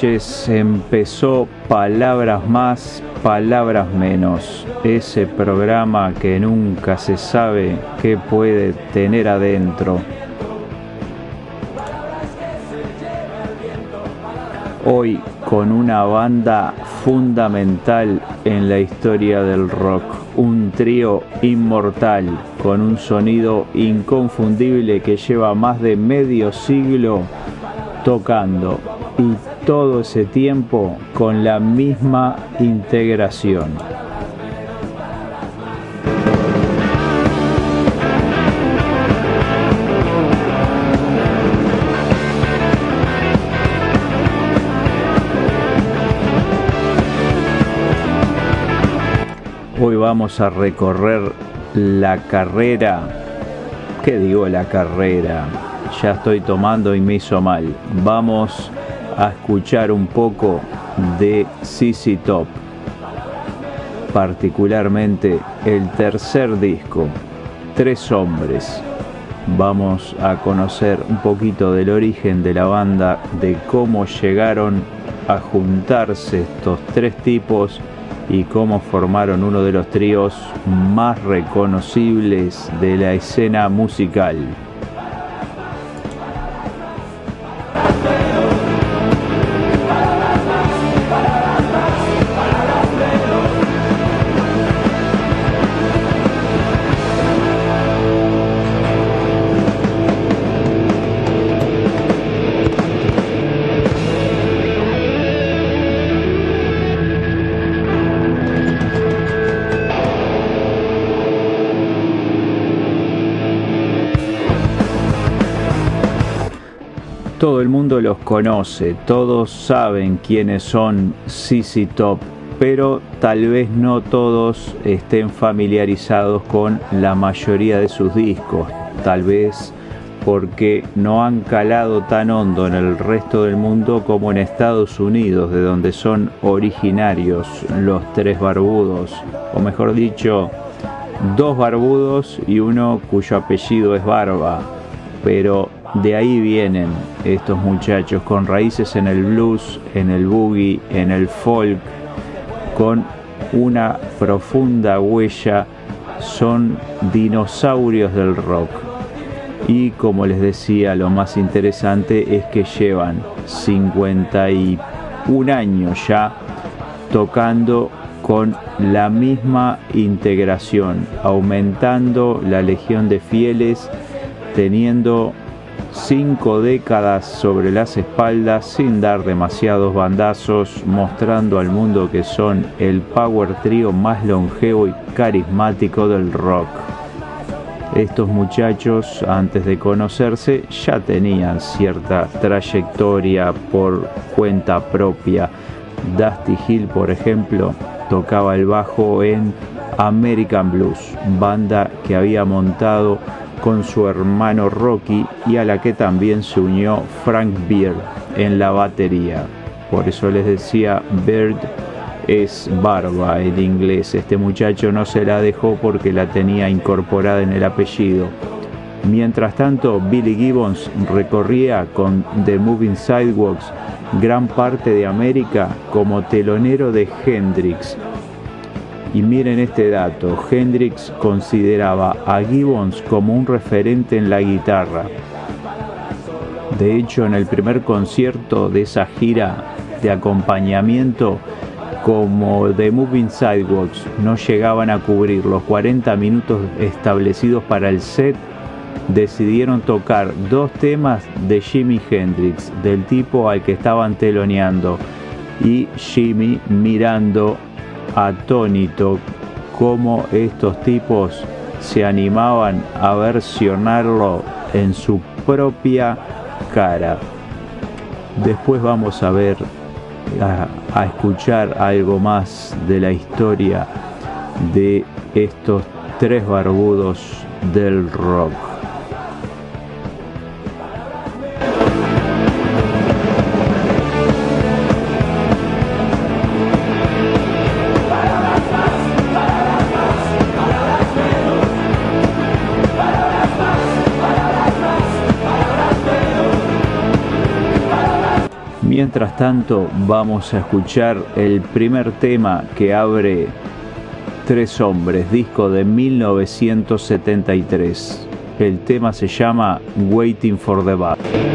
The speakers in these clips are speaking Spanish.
empezó Palabras más, Palabras menos, ese programa que nunca se sabe qué puede tener adentro. Hoy con una banda fundamental en la historia del rock, un trío inmortal con un sonido inconfundible que lleva más de medio siglo tocando. Y todo ese tiempo con la misma integración. Hoy vamos a recorrer la carrera. ¿Qué digo la carrera? Ya estoy tomando y me hizo mal. Vamos a escuchar un poco de CC Top. Particularmente el tercer disco, Tres Hombres. Vamos a conocer un poquito del origen de la banda, de cómo llegaron a juntarse estos tres tipos y cómo formaron uno de los tríos más reconocibles de la escena musical. Conoce, todos saben quiénes son CC Top, pero tal vez no todos estén familiarizados con la mayoría de sus discos, tal vez porque no han calado tan hondo en el resto del mundo como en Estados Unidos, de donde son originarios los tres barbudos, o mejor dicho, dos barbudos y uno cuyo apellido es Barba, pero de ahí vienen estos muchachos con raíces en el blues, en el boogie, en el folk, con una profunda huella, son dinosaurios del rock. Y como les decía, lo más interesante es que llevan 51 años ya tocando con la misma integración, aumentando la legión de fieles, teniendo cinco décadas sobre las espaldas sin dar demasiados bandazos, mostrando al mundo que son el power trio más longevo y carismático del rock. Estos muchachos, antes de conocerse, ya tenían cierta trayectoria por cuenta propia. Dusty Hill, por ejemplo, tocaba el bajo en American Blues, banda que había montado con su hermano Rocky y a la que también se unió Frank Beard en la batería. Por eso les decía, Beard es barba en inglés. Este muchacho no se la dejó porque la tenía incorporada en el apellido. Mientras tanto, Billy Gibbons recorría con The Moving Sidewalks gran parte de América como telonero de Hendrix, y miren este dato, Hendrix consideraba a Gibbons como un referente en la guitarra. De hecho, en el primer concierto de esa gira de acompañamiento, como The Moving Sidewalks no llegaban a cubrir los 40 minutos establecidos para el set, decidieron tocar dos temas de Jimi Hendrix, del tipo al que estaban teloneando, y Jimmy mirando atónito cómo estos tipos se animaban a versionarlo en su propia cara. Después vamos a ver, a, a escuchar algo más de la historia de estos tres barbudos del rock. Tanto, vamos a escuchar el primer tema que abre Tres Hombres, disco de 1973. El tema se llama Waiting for the Bus.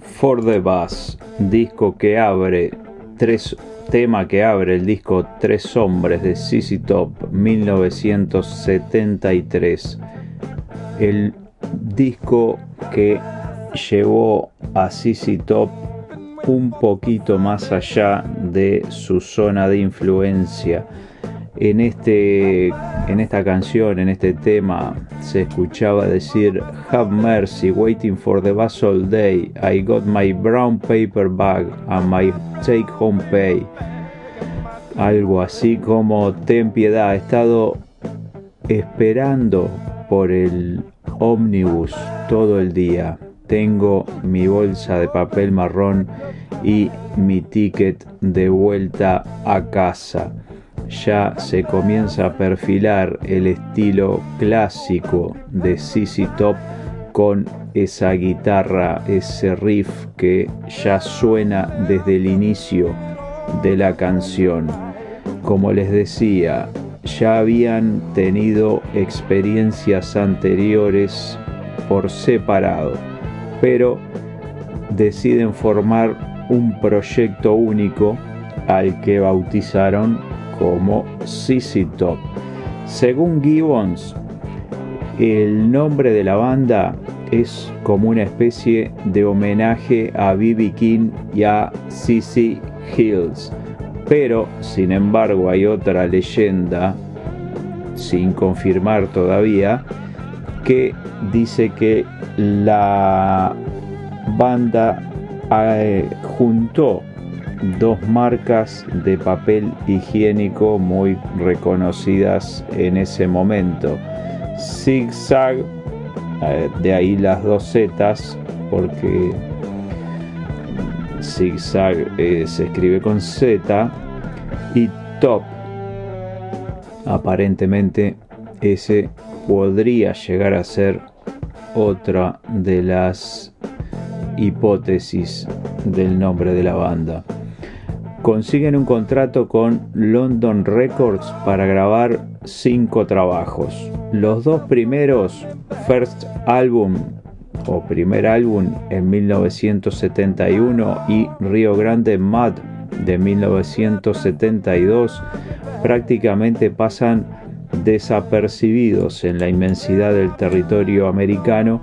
For the Bus, disco que abre tres tema que abre el disco Tres Hombres de CC Top 1973. El disco que llevó a CC Top un poquito más allá de su zona de influencia en, este, en esta canción, en este tema, se escuchaba decir Have mercy, waiting for the bus all day. I got my brown paper bag and my take home pay. Algo así como ten piedad, he estado esperando por el ómnibus todo el día. Tengo mi bolsa de papel marrón y mi ticket de vuelta a casa ya se comienza a perfilar el estilo clásico de CC Top con esa guitarra, ese riff que ya suena desde el inicio de la canción. Como les decía, ya habían tenido experiencias anteriores por separado, pero deciden formar un proyecto único al que bautizaron como CC Top. Según Gibbons, el nombre de la banda es como una especie de homenaje a B.B. King y a CC Hills. Pero, sin embargo, hay otra leyenda, sin confirmar todavía, que dice que la banda eh, juntó dos marcas de papel higiénico muy reconocidas en ese momento. Zigzag, eh, de ahí las dos zetas, porque zigzag eh, se escribe con Z, y top. Aparentemente ese podría llegar a ser otra de las hipótesis del nombre de la banda consiguen un contrato con London Records para grabar cinco trabajos. Los dos primeros, First Album o primer álbum en 1971 y Rio Grande Mud de 1972, prácticamente pasan desapercibidos en la inmensidad del territorio americano,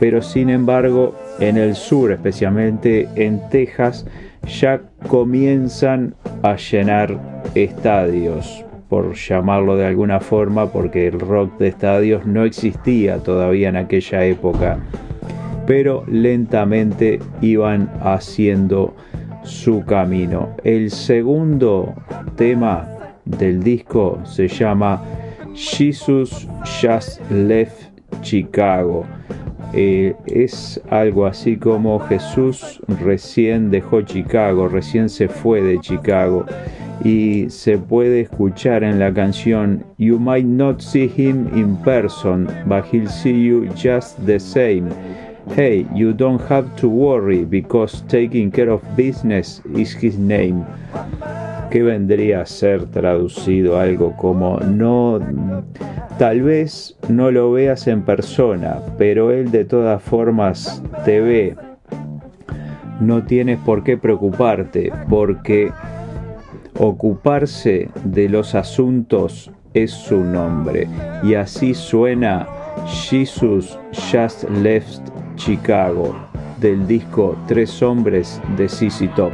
pero sin embargo en el sur, especialmente en Texas, ya comienzan a llenar estadios, por llamarlo de alguna forma, porque el rock de estadios no existía todavía en aquella época, pero lentamente iban haciendo su camino. El segundo tema del disco se llama Jesus Just Left Chicago. Eh, es algo así como Jesús recién dejó Chicago, recién se fue de Chicago y se puede escuchar en la canción You might not see him in person, but he'll see you just the same. Hey, you don't have to worry because taking care of business is his name. Que vendría a ser traducido algo como no Tal vez no lo veas en persona, pero Él de todas formas te ve. No tienes por qué preocuparte, porque ocuparse de los asuntos es su nombre. Y así suena Jesus Just Left Chicago del disco Tres Hombres de CC Top.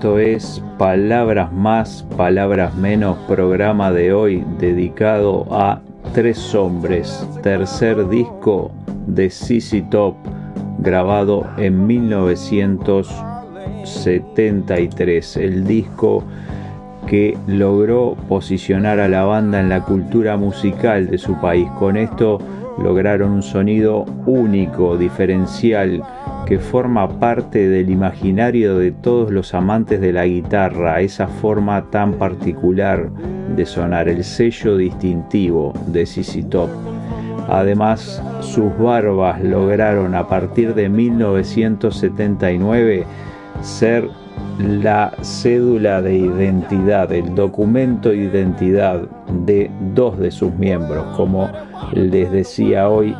Esto es Palabras más, Palabras menos, programa de hoy dedicado a Tres Hombres, tercer disco de CC Top, grabado en 1973. El disco que logró posicionar a la banda en la cultura musical de su país. Con esto lograron un sonido único, diferencial, que forma parte del imaginario de todos los amantes de la guitarra, esa forma tan particular de sonar, el sello distintivo de CC Top. Además, sus barbas lograron a partir de 1979 ser la cédula de identidad, el documento de identidad de dos de sus miembros, como les decía hoy,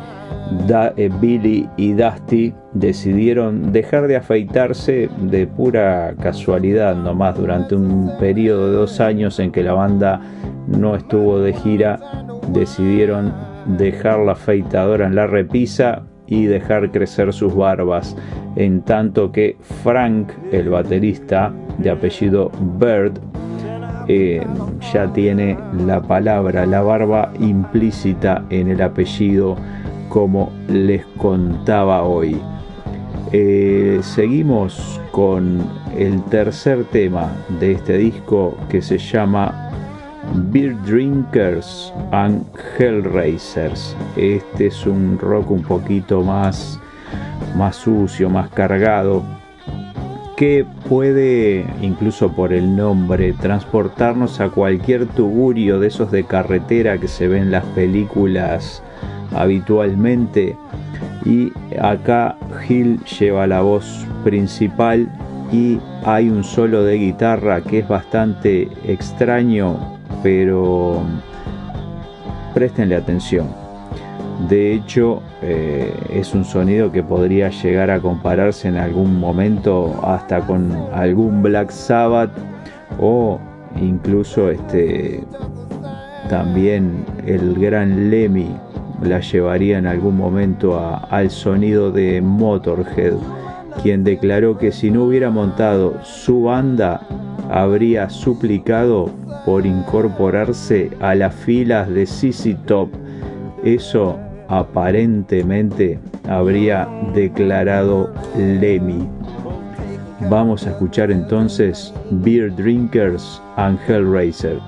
eh, Billy y Dusty decidieron dejar de afeitarse de pura casualidad nomás durante un periodo de dos años en que la banda no estuvo de gira. Decidieron dejar la afeitadora en la repisa y dejar crecer sus barbas en tanto que Frank el baterista de apellido Bird eh, ya tiene la palabra la barba implícita en el apellido como les contaba hoy. Eh, seguimos con el tercer tema de este disco que se llama Beer Drinkers and Hellraisers. Este es un rock un poquito más, más sucio, más cargado, que puede, incluso por el nombre, transportarnos a cualquier tugurio de esos de carretera que se ven en las películas habitualmente. Y acá Gil lleva la voz principal y hay un solo de guitarra que es bastante extraño pero prestenle atención. De hecho eh, es un sonido que podría llegar a compararse en algún momento hasta con algún Black Sabbath o incluso este también el gran Lemmy la llevaría en algún momento al sonido de Motorhead, quien declaró que si no hubiera montado su banda, habría suplicado por incorporarse a las filas de CC Top. Eso aparentemente habría declarado Lemmy. Vamos a escuchar entonces Beer Drinkers and Hellraiser.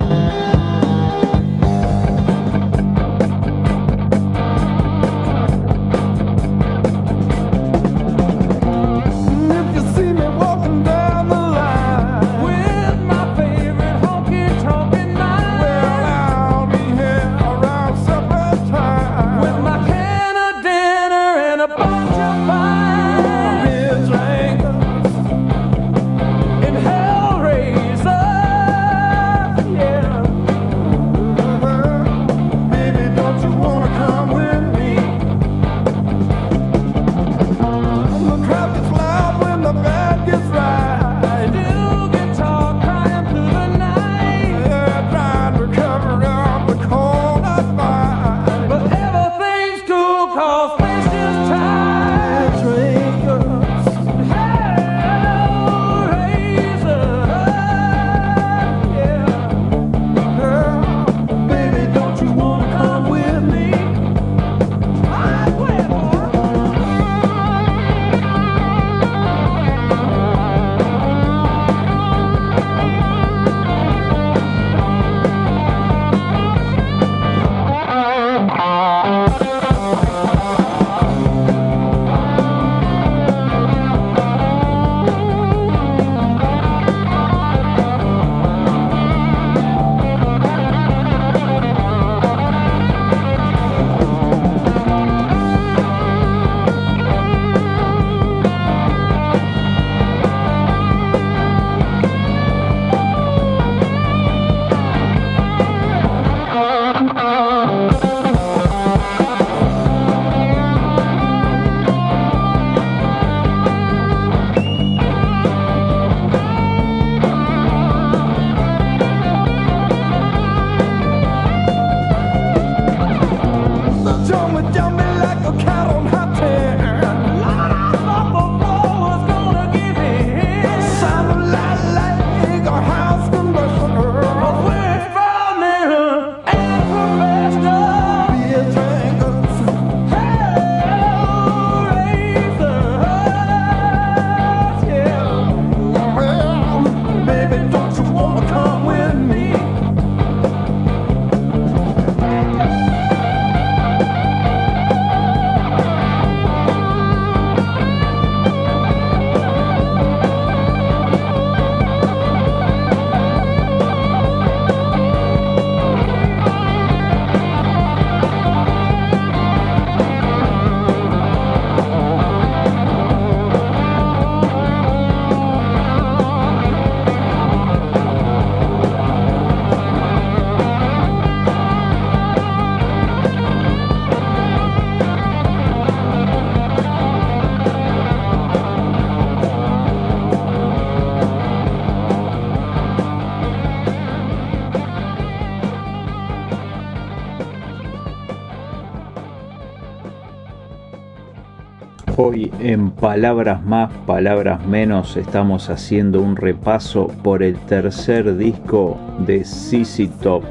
En Palabras más, Palabras menos estamos haciendo un repaso por el tercer disco de CC Top.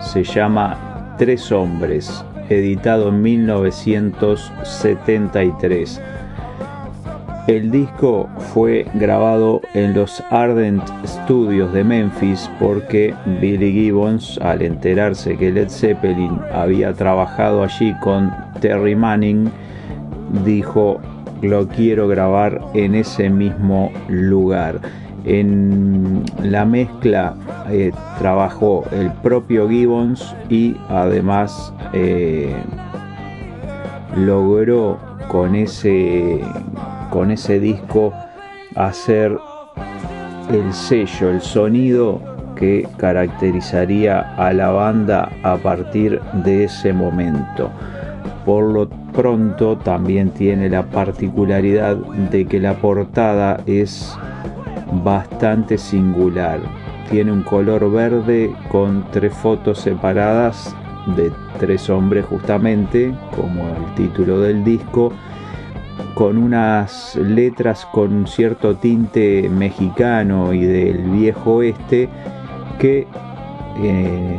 Se llama Tres Hombres, editado en 1973. El disco fue grabado en los Ardent Studios de Memphis porque Billy Gibbons, al enterarse que Led Zeppelin había trabajado allí con Terry Manning, dijo, lo quiero grabar en ese mismo lugar. En la mezcla eh, trabajó el propio Gibbons y además eh, logró con ese, con ese disco hacer el sello, el sonido que caracterizaría a la banda a partir de ese momento. Por lo pronto también tiene la particularidad de que la portada es bastante singular. Tiene un color verde con tres fotos separadas de tres hombres justamente, como el título del disco, con unas letras con cierto tinte mexicano y del viejo oeste que eh,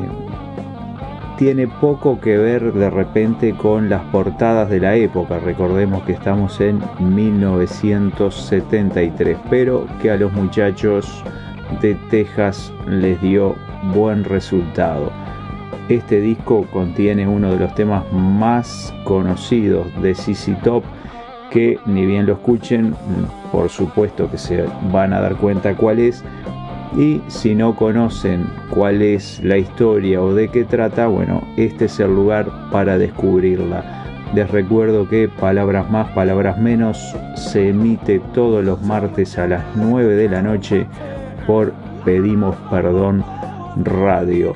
tiene poco que ver de repente con las portadas de la época. Recordemos que estamos en 1973, pero que a los muchachos de Texas les dio buen resultado. Este disco contiene uno de los temas más conocidos de CC Top que ni bien lo escuchen, por supuesto que se van a dar cuenta cuál es, y si no conocen cuál es la historia o de qué trata, bueno, este es el lugar para descubrirla. Les recuerdo que Palabras más, Palabras menos se emite todos los martes a las 9 de la noche por Pedimos Perdón Radio.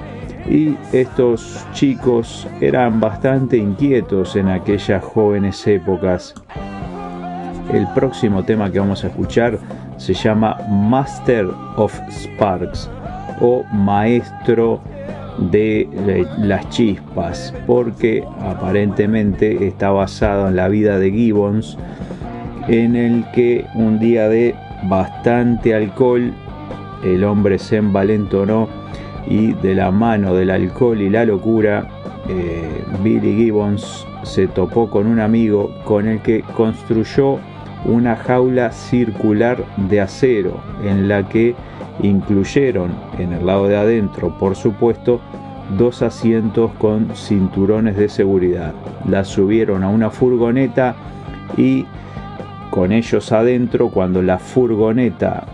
Y estos chicos eran bastante inquietos en aquellas jóvenes épocas. El próximo tema que vamos a escuchar se llama Master of Sparks o Maestro de las chispas, porque aparentemente está basado en la vida de Gibbons, en el que un día de bastante alcohol el hombre se envalentonó y de la mano del alcohol y la locura eh, Billy Gibbons se topó con un amigo con el que construyó una jaula circular de acero en la que incluyeron en el lado de adentro, por supuesto, dos asientos con cinturones de seguridad. La subieron a una furgoneta y con ellos adentro, cuando la furgoneta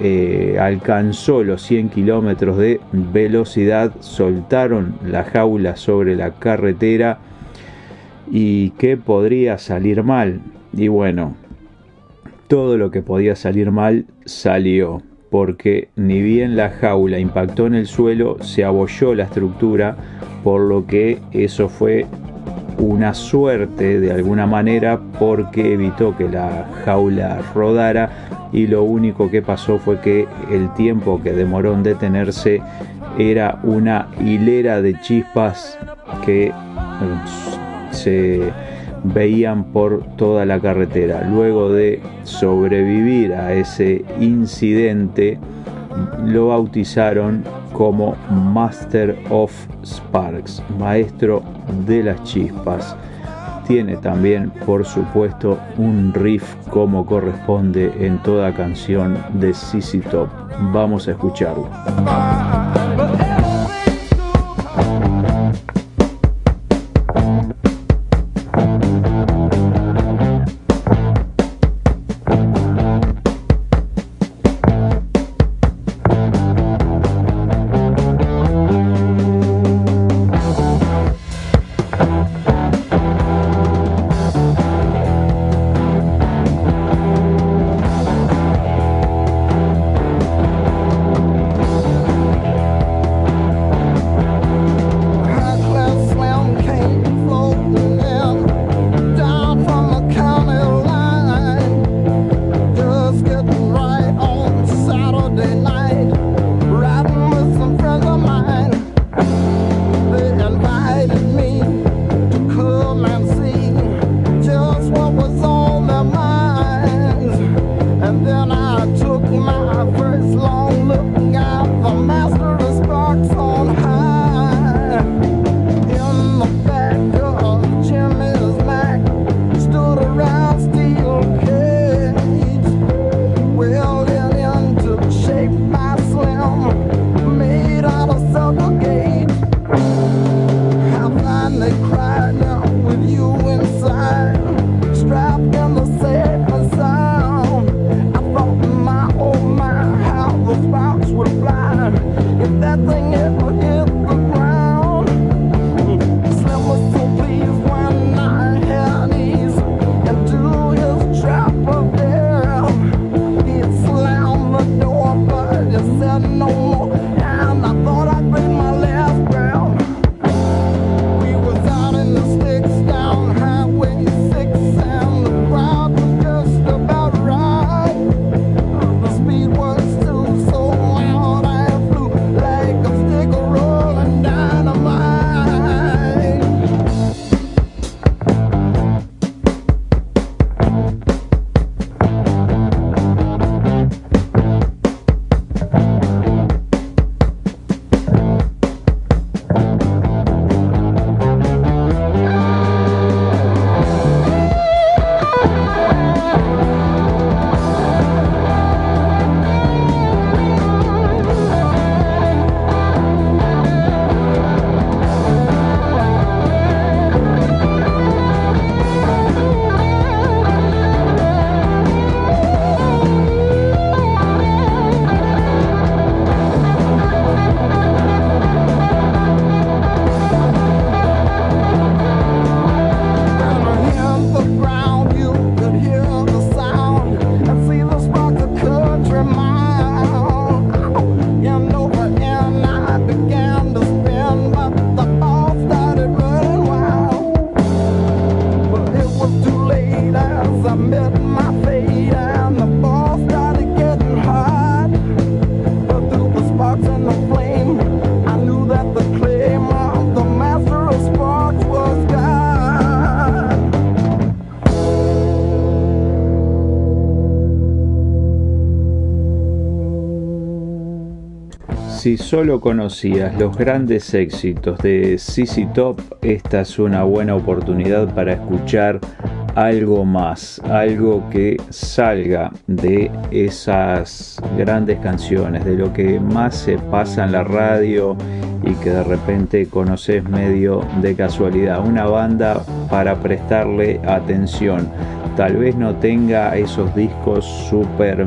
eh, alcanzó los 100 kilómetros de velocidad, soltaron la jaula sobre la carretera y qué podría salir mal. Y bueno, todo lo que podía salir mal salió, porque ni bien la jaula impactó en el suelo, se abolló la estructura, por lo que eso fue una suerte de alguna manera porque evitó que la jaula rodara y lo único que pasó fue que el tiempo que demoró en detenerse era una hilera de chispas que eh, se veían por toda la carretera. Luego de sobrevivir a ese incidente, lo bautizaron como Master of Sparks, maestro de las chispas. Tiene también, por supuesto, un riff como corresponde en toda canción de CC Top. Vamos a escucharlo. Si solo conocías los grandes éxitos de CC Top, esta es una buena oportunidad para escuchar algo más, algo que salga de esas grandes canciones, de lo que más se pasa en la radio y que de repente conoces medio de casualidad. Una banda para prestarle atención. Tal vez no tenga esos discos super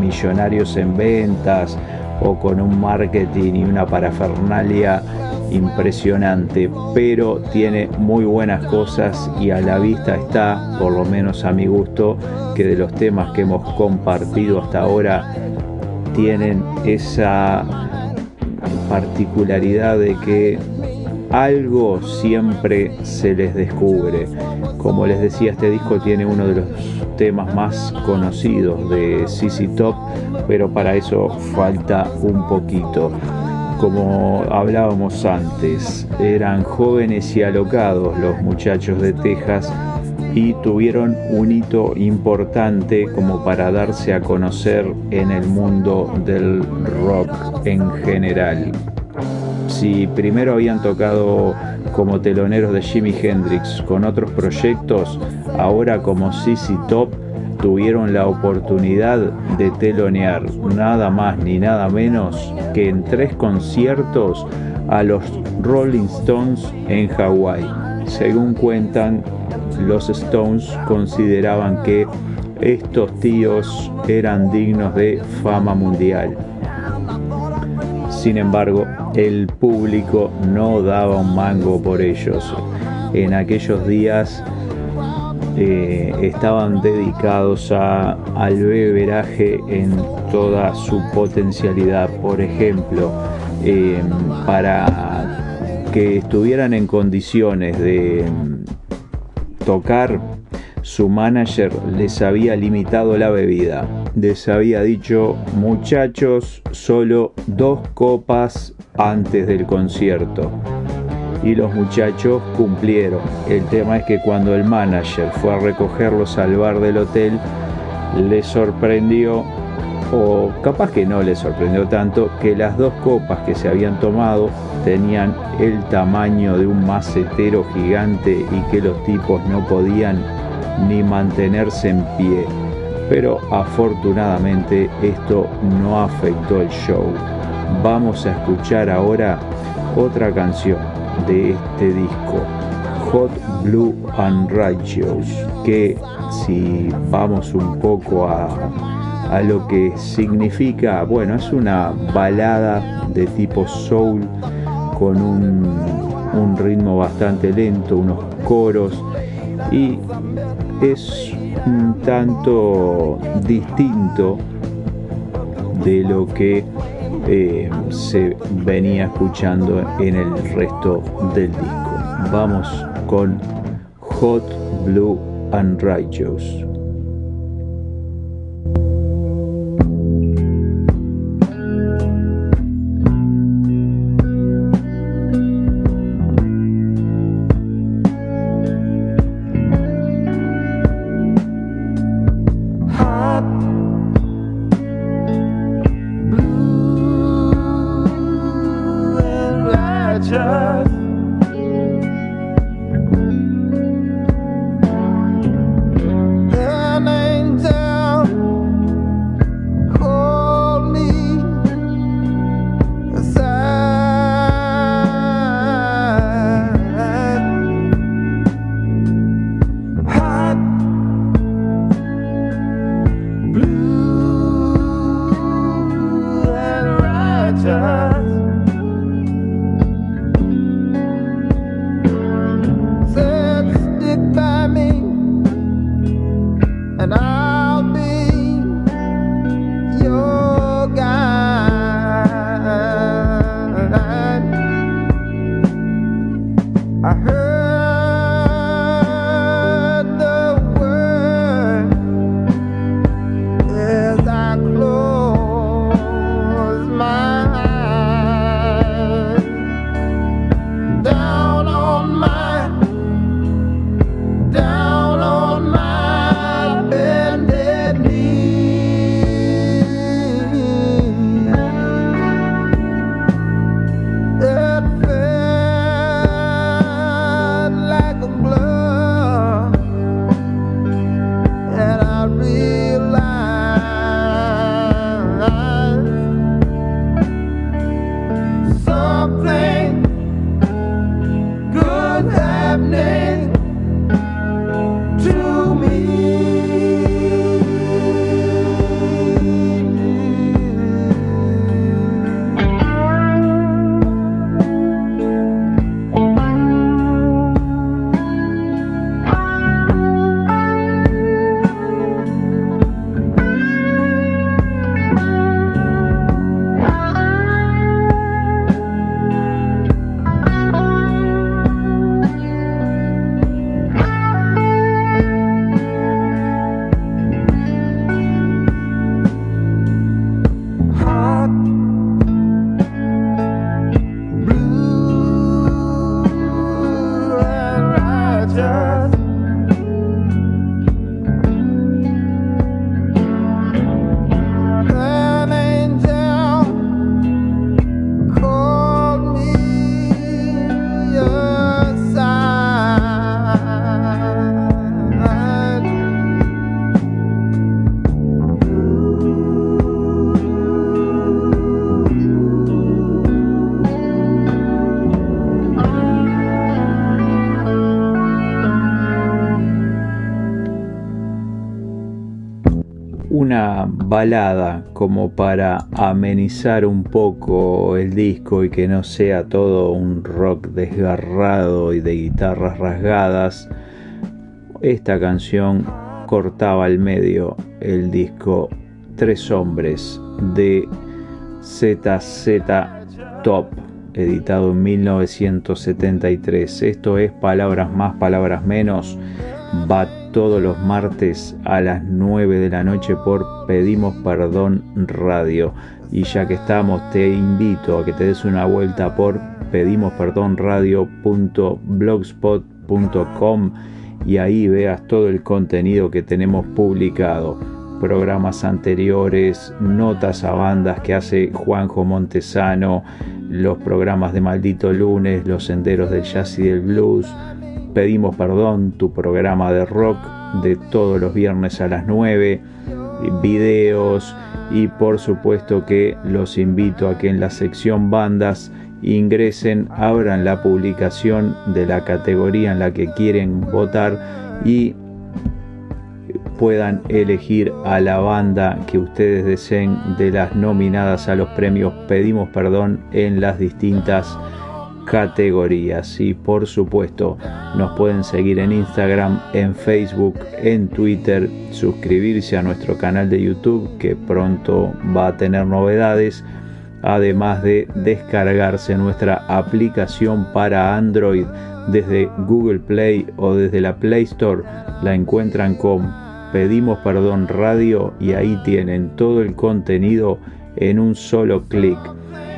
millonarios en ventas o con un marketing y una parafernalia impresionante, pero tiene muy buenas cosas y a la vista está, por lo menos a mi gusto, que de los temas que hemos compartido hasta ahora tienen esa particularidad de que algo siempre se les descubre. Como les decía, este disco tiene uno de los temas más conocidos de CC Top, pero para eso falta un poquito. Como hablábamos antes, eran jóvenes y alocados los muchachos de Texas y tuvieron un hito importante como para darse a conocer en el mundo del rock en general. Si primero habían tocado como teloneros de Jimi Hendrix con otros proyectos, ahora como CC Top tuvieron la oportunidad de telonear nada más ni nada menos que en tres conciertos a los Rolling Stones en Hawái. Según cuentan, los Stones consideraban que estos tíos eran dignos de fama mundial. Sin embargo, el público no daba un mango por ellos. En aquellos días eh, estaban dedicados a, al beberaje en toda su potencialidad. Por ejemplo, eh, para que estuvieran en condiciones de mm, tocar, su manager les había limitado la bebida. Les había dicho, muchachos, solo dos copas antes del concierto y los muchachos cumplieron. El tema es que cuando el manager fue a recogerlos al bar del hotel, le sorprendió, o capaz que no le sorprendió tanto, que las dos copas que se habían tomado tenían el tamaño de un macetero gigante y que los tipos no podían ni mantenerse en pie. Pero afortunadamente esto no afectó el show. Vamos a escuchar ahora otra canción de este disco, Hot Blue and Righteous, que si vamos un poco a, a lo que significa, bueno, es una balada de tipo soul con un, un ritmo bastante lento, unos coros y es un tanto distinto de lo que eh, se venía escuchando en el resto del disco. Vamos con Hot Blue and Righteous. happening. Como para amenizar un poco el disco y que no sea todo un rock desgarrado y de guitarras rasgadas, esta canción cortaba al medio el disco Tres Hombres de ZZ Top, editado en 1973. Esto es palabras más, palabras menos. Va todos los martes a las 9 de la noche por Pedimos Perdón Radio. Y ya que estamos, te invito a que te des una vuelta por pedimosperdonradio.blogspot.com y ahí veas todo el contenido que tenemos publicado. Programas anteriores, notas a bandas que hace Juanjo Montesano, los programas de Maldito Lunes, los senderos del jazz y del blues, Pedimos Perdón, tu programa de rock de todos los viernes a las 9, videos y por supuesto que los invito a que en la sección bandas ingresen, abran la publicación de la categoría en la que quieren votar y puedan elegir a la banda que ustedes deseen de las nominadas a los premios. Pedimos Perdón en las distintas categorías. Y por supuesto nos pueden seguir en Instagram, en Facebook, en Twitter, suscribirse a nuestro canal de YouTube que pronto va a tener novedades, además de descargarse nuestra aplicación para Android desde Google Play o desde la Play Store, la encuentran con Pedimos Perdón Radio y ahí tienen todo el contenido en un solo clic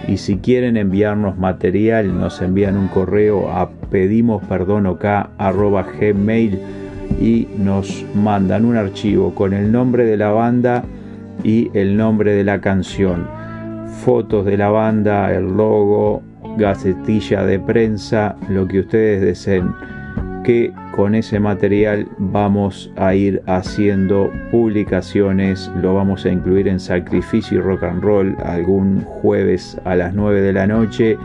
y si quieren enviarnos material nos envían un correo a pedimosperdonok@gmail y nos mandan un archivo con el nombre de la banda y el nombre de la canción, fotos de la banda, el logo, gacetilla de prensa, lo que ustedes deseen. Que con ese material vamos a ir haciendo publicaciones, lo vamos a incluir en Sacrificio y Rock and Roll algún jueves a las 9 de la noche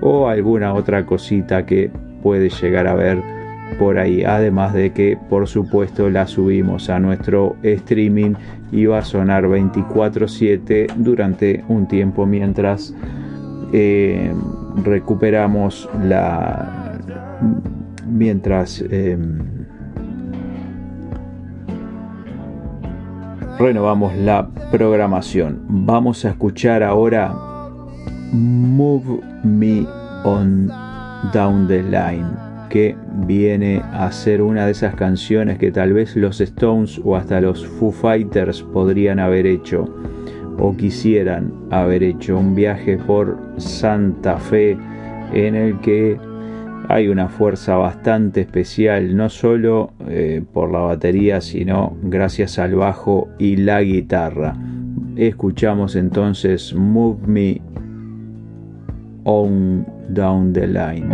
o alguna otra cosita que puede llegar a ver por ahí. Además de que por supuesto la subimos a nuestro streaming y va a sonar 24/7 durante un tiempo mientras eh, recuperamos la mientras em, renovamos la programación. Vamos a escuchar ahora Move Me On Down the Line, que viene a ser una de esas canciones que tal vez los Stones o hasta los Foo Fighters podrían haber hecho o quisieran haber hecho un viaje por Santa Fe en el que hay una fuerza bastante especial, no solo eh, por la batería, sino gracias al bajo y la guitarra. Escuchamos entonces Move Me On Down the Line.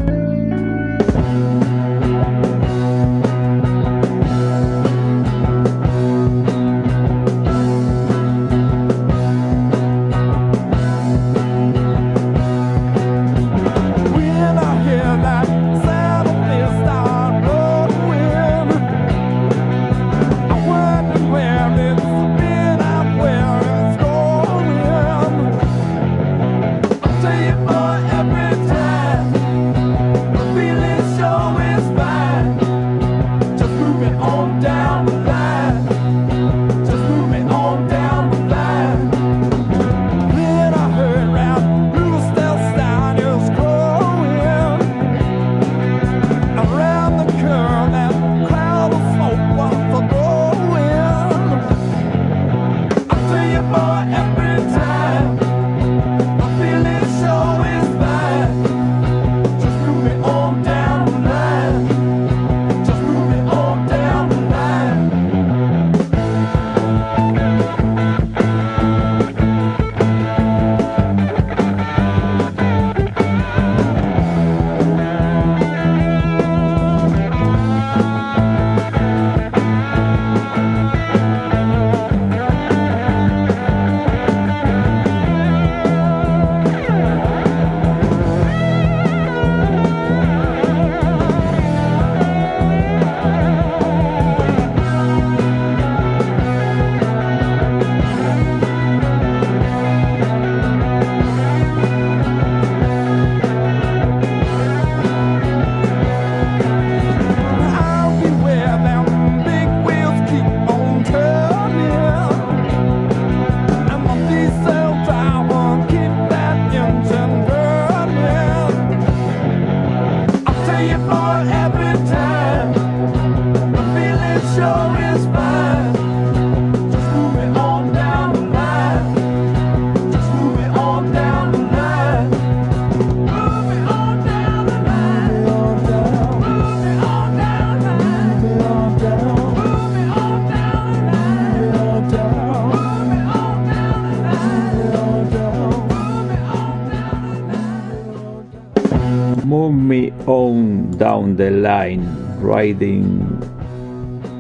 Down the Line, Riding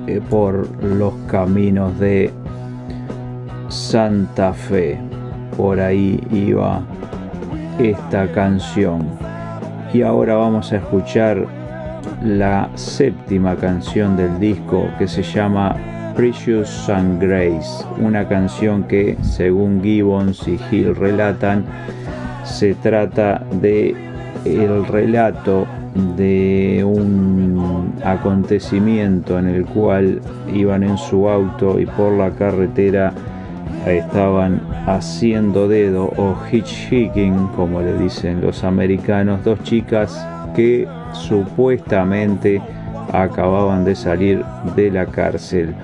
eh, por los caminos de Santa Fe. Por ahí iba esta canción. Y ahora vamos a escuchar la séptima canción del disco que se llama Precious and Grace, una canción que según Gibbons y Hill relatan se trata de el relato de un acontecimiento en el cual iban en su auto y por la carretera estaban haciendo dedo o hitchhiking, como le dicen los americanos, dos chicas que supuestamente acababan de salir de la cárcel.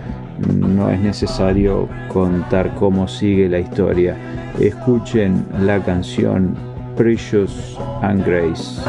No es necesario contar cómo sigue la historia. Escuchen la canción Precious and Grace.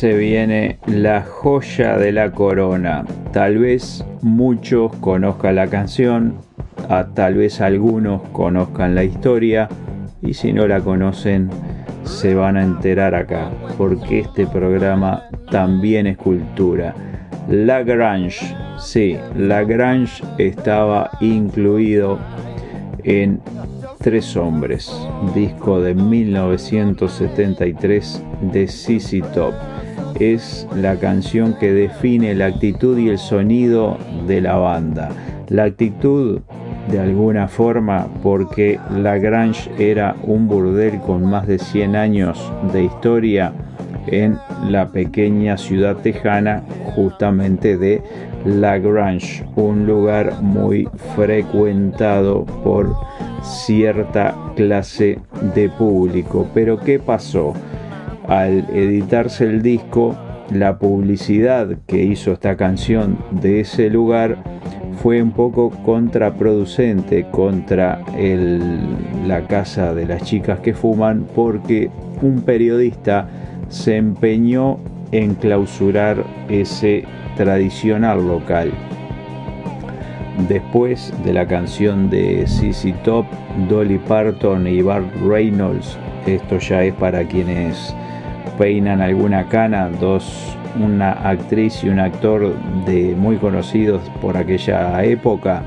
Se viene la joya de la corona. Tal vez muchos conozcan la canción, a, tal vez algunos conozcan la historia y si no la conocen se van a enterar acá, porque este programa también es cultura. Lagrange, sí, Lagrange estaba incluido en Tres Hombres, disco de 1973 de CC Top es la canción que define la actitud y el sonido de la banda. La actitud de alguna forma porque La Grange era un burdel con más de 100 años de historia, en la pequeña ciudad tejana justamente de La Grange, un lugar muy frecuentado por cierta clase de público. Pero ¿qué pasó? Al editarse el disco, la publicidad que hizo esta canción de ese lugar fue un poco contraproducente contra la casa de las chicas que fuman porque un periodista se empeñó en clausurar ese tradicional local. Después de la canción de CC Top, Dolly Parton y Bart Reynolds, esto ya es para quienes peinan alguna cana, dos una actriz y un actor de muy conocidos por aquella época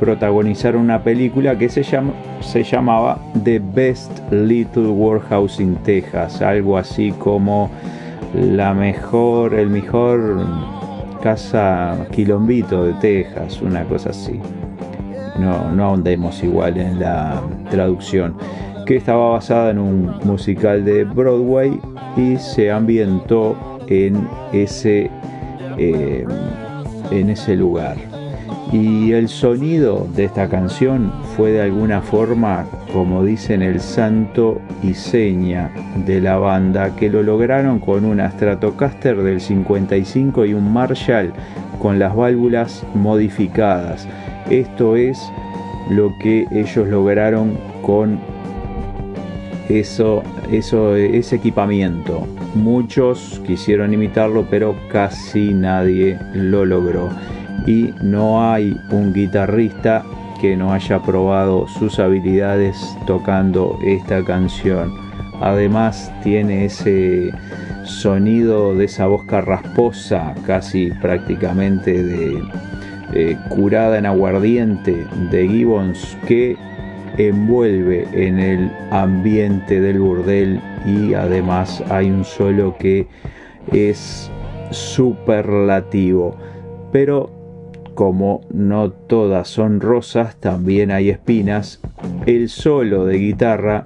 protagonizaron una película que se, se llamaba The Best Little Warehouse in Texas, algo así como la mejor, el mejor casa quilombito de Texas, una cosa así. No, no ahondemos igual en la traducción, que estaba basada en un musical de Broadway y se ambientó en ese, eh, en ese lugar. Y el sonido de esta canción fue de alguna forma, como dicen, el santo y seña de la banda, que lo lograron con una Stratocaster del 55 y un Marshall con las válvulas modificadas. Esto es lo que ellos lograron con eso, eso, ese equipamiento. Muchos quisieron imitarlo, pero casi nadie lo logró. Y no hay un guitarrista que no haya probado sus habilidades tocando esta canción. Además tiene ese sonido de esa voz carrasposa, casi prácticamente de eh, curada en aguardiente de Gibbons, que envuelve en el ambiente del burdel y además hay un solo que es superlativo. Pero como no todas son rosas, también hay espinas. El solo de guitarra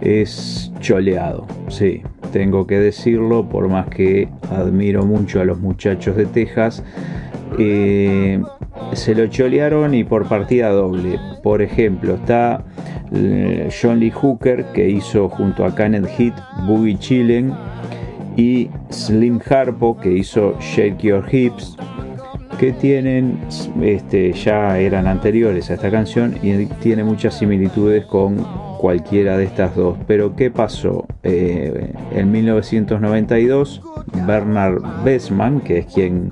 es choleado, sí, tengo que decirlo, por más que admiro mucho a los muchachos de Texas. Eh, se lo cholearon y por partida doble. Por ejemplo, está eh, John Lee Hooker que hizo junto a Kenneth Heat Boogie Chillen y Slim Harpo que hizo Shake Your Hips que tienen este, ya eran anteriores a esta canción y tiene muchas similitudes con cualquiera de estas dos. Pero ¿qué pasó? Eh, en 1992 Bernard Bessman, que es quien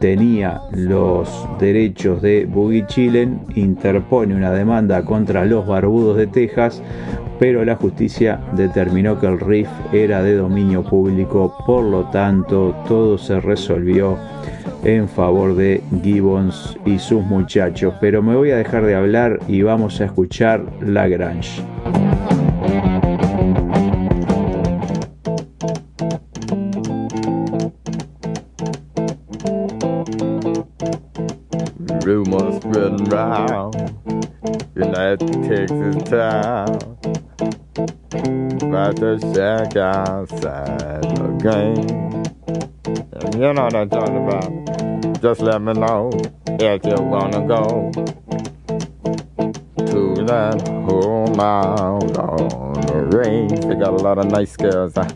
tenía los derechos de Boogie Chillen, interpone una demanda contra los barbudos de Texas, pero la justicia determinó que el riff era de dominio público, por lo tanto todo se resolvió en favor de Gibbons y sus muchachos. Pero me voy a dejar de hablar y vamos a escuchar La Grange. Round in that Texas town about the shack outside the game. You know what I'm talking about. Just let me know if you wanna go to that home out on the range. They got a lot of nice girls. Huh?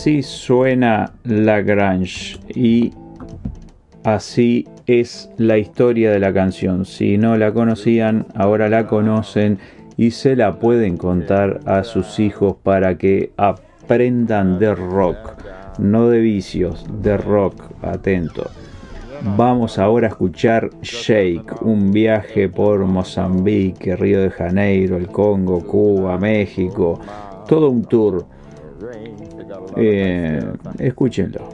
Así suena Lagrange y así es la historia de la canción. Si no la conocían, ahora la conocen y se la pueden contar a sus hijos para que aprendan de rock, no de vicios, de rock, atento. Vamos ahora a escuchar Shake, un viaje por Mozambique, Río de Janeiro, el Congo, Cuba, México, todo un tour. Eh, escúchenlo.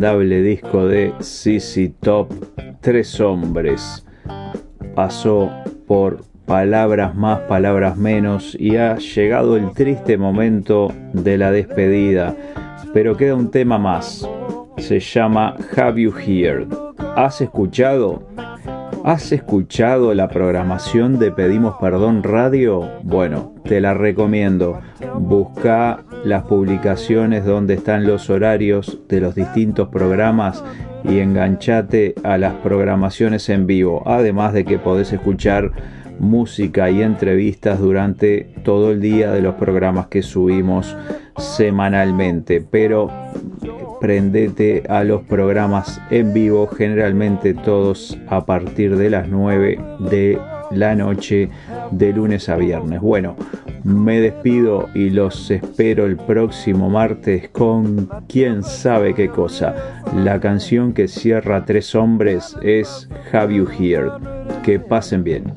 Disco de CC Top, Tres Hombres. Pasó por palabras más, palabras menos y ha llegado el triste momento de la despedida. Pero queda un tema más. Se llama Have You Heard? ¿Has escuchado? ¿Has escuchado la programación de Pedimos Perdón Radio? Bueno, te la recomiendo. Busca las publicaciones donde están los horarios de los distintos programas y enganchate a las programaciones en vivo. Además de que podés escuchar música y entrevistas durante todo el día de los programas que subimos semanalmente. Pero prendete a los programas en vivo, generalmente todos a partir de las 9 de la noche de lunes a viernes. Bueno, me despido y los espero el próximo martes con quién sabe qué cosa. La canción que cierra Tres Hombres es Have You Heard. Que pasen bien.